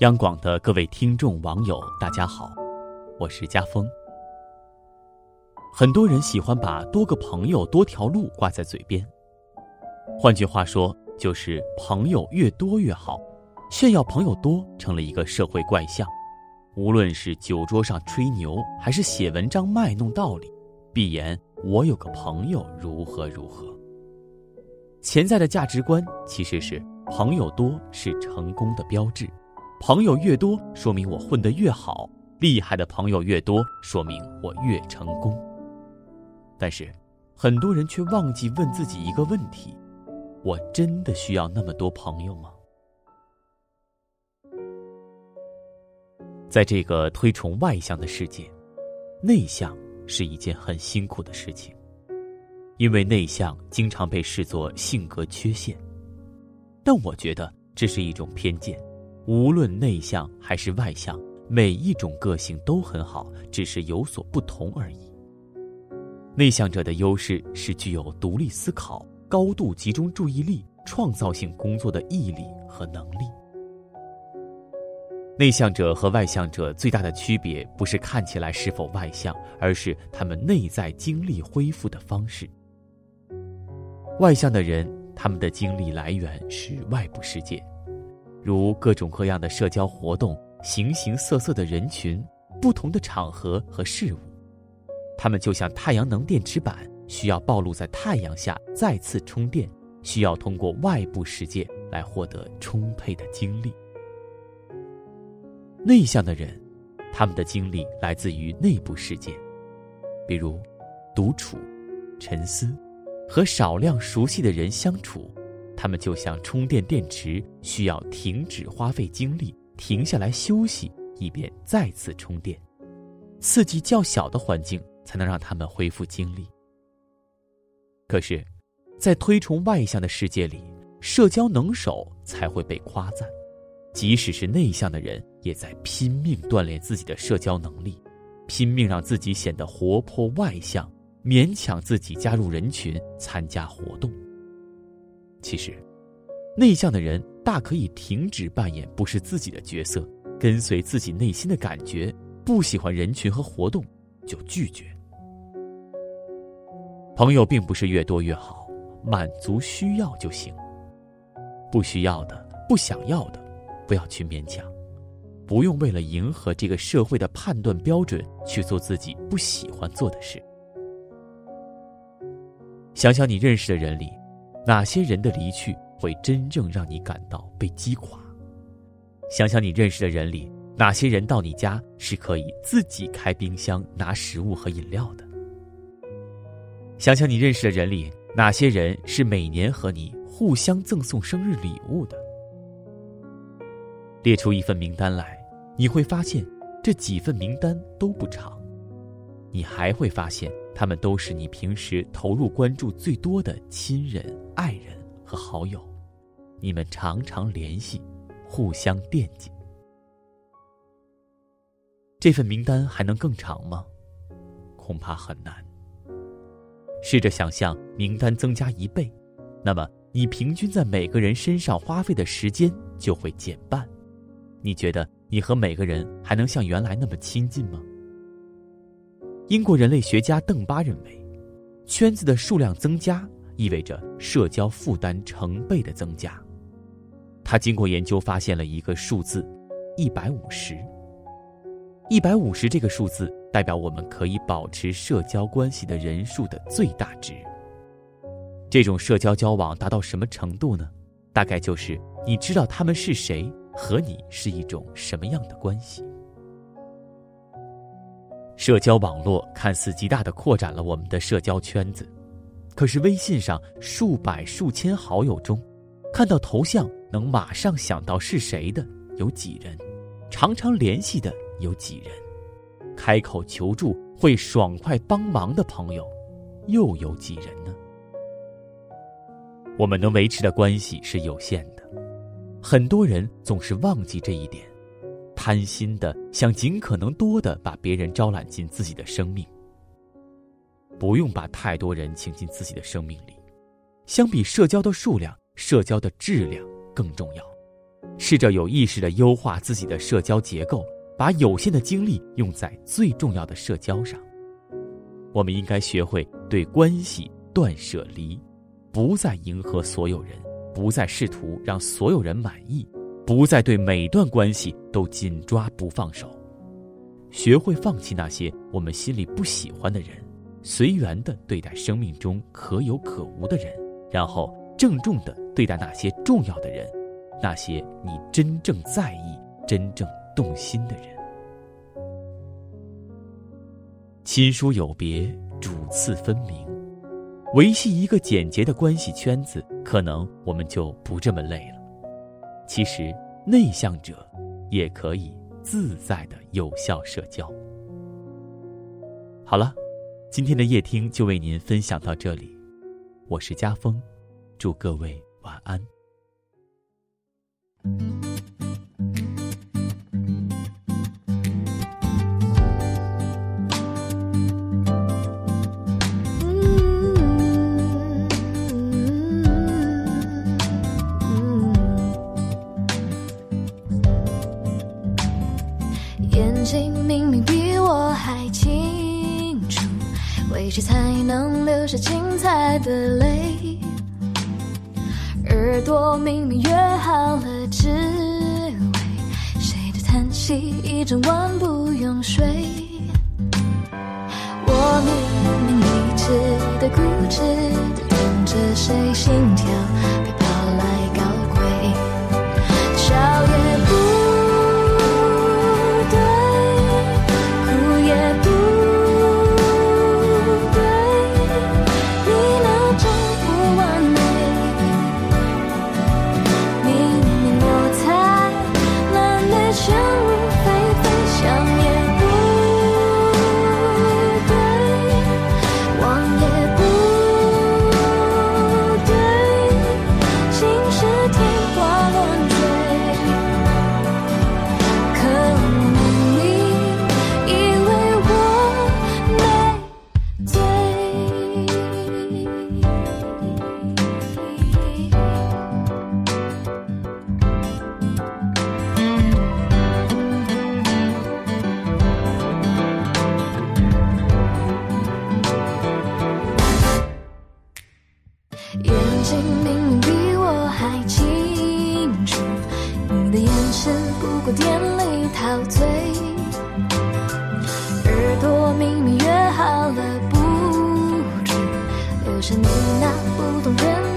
央广的各位听众网友，大家好，我是家峰。很多人喜欢把多个朋友多条路挂在嘴边，换句话说，就是朋友越多越好。炫耀朋友多成了一个社会怪象，无论是酒桌上吹牛，还是写文章卖弄道理，必言我有个朋友如何如何。潜在的价值观其实是朋友多是成功的标志。朋友越多，说明我混得越好；厉害的朋友越多，说明我越成功。但是，很多人却忘记问自己一个问题：我真的需要那么多朋友吗？在这个推崇外向的世界，内向是一件很辛苦的事情，因为内向经常被视作性格缺陷。但我觉得这是一种偏见。无论内向还是外向，每一种个性都很好，只是有所不同而已。内向者的优势是具有独立思考、高度集中注意力、创造性工作的毅力和能力。内向者和外向者最大的区别不是看起来是否外向，而是他们内在精力恢复的方式。外向的人，他们的精力来源是外部世界。如各种各样的社交活动、形形色色的人群、不同的场合和事物，他们就像太阳能电池板，需要暴露在太阳下再次充电，需要通过外部世界来获得充沛的精力。内向的人，他们的精力来自于内部世界，比如独处、沉思，和少量熟悉的人相处。他们就像充电电池，需要停止花费精力，停下来休息，以便再次充电。刺激较小的环境才能让他们恢复精力。可是，在推崇外向的世界里，社交能手才会被夸赞。即使是内向的人，也在拼命锻炼自己的社交能力，拼命让自己显得活泼外向，勉强自己加入人群，参加活动。其实，内向的人大可以停止扮演不是自己的角色，跟随自己内心的感觉。不喜欢人群和活动，就拒绝。朋友并不是越多越好，满足需要就行。不需要的、不想要的，不要去勉强。不用为了迎合这个社会的判断标准去做自己不喜欢做的事。想想你认识的人里。哪些人的离去会真正让你感到被击垮？想想你认识的人里，哪些人到你家是可以自己开冰箱拿食物和饮料的？想想你认识的人里，哪些人是每年和你互相赠送生日礼物的？列出一份名单来，你会发现这几份名单都不长，你还会发现。他们都是你平时投入关注最多的亲人、爱人和好友，你们常常联系，互相惦记。这份名单还能更长吗？恐怕很难。试着想象名单增加一倍，那么你平均在每个人身上花费的时间就会减半。你觉得你和每个人还能像原来那么亲近吗？英国人类学家邓巴认为，圈子的数量增加意味着社交负担成倍的增加。他经过研究发现了一个数字，一百五十。一百五十这个数字代表我们可以保持社交关系的人数的最大值。这种社交交往达到什么程度呢？大概就是你知道他们是谁，和你是一种什么样的关系。社交网络看似极大的扩展了我们的社交圈子，可是微信上数百数千好友中，看到头像能马上想到是谁的有几人？常常联系的有几人？开口求助会爽快帮忙的朋友又有几人呢？我们能维持的关系是有限的，很多人总是忘记这一点。贪心的想尽可能多的把别人招揽进自己的生命，不用把太多人请进自己的生命里。相比社交的数量，社交的质量更重要。试着有意识的优化自己的社交结构，把有限的精力用在最重要的社交上。我们应该学会对关系断舍离，不再迎合所有人，不再试图让所有人满意，不再对每段关系都紧抓不放手。学会放弃那些我们心里不喜欢的人，随缘的对待生命中可有可无的人，然后郑重的对待那些重要的人，那些你真正在意、真正动心的人。亲疏有别，主次分明，维系一个简洁的关系圈子，可能我们就不这么累了。其实，内向者也可以自在的有效社交。好了，今天的夜听就为您分享到这里，我是家峰，祝各位晚安。明明比我还清楚，为谁才能流下精彩的泪？耳朵明明约好了，只为谁的叹息一整晚不用睡。我明明一直的、固执店里陶醉，耳朵明明约好了不准，留下你那不懂人。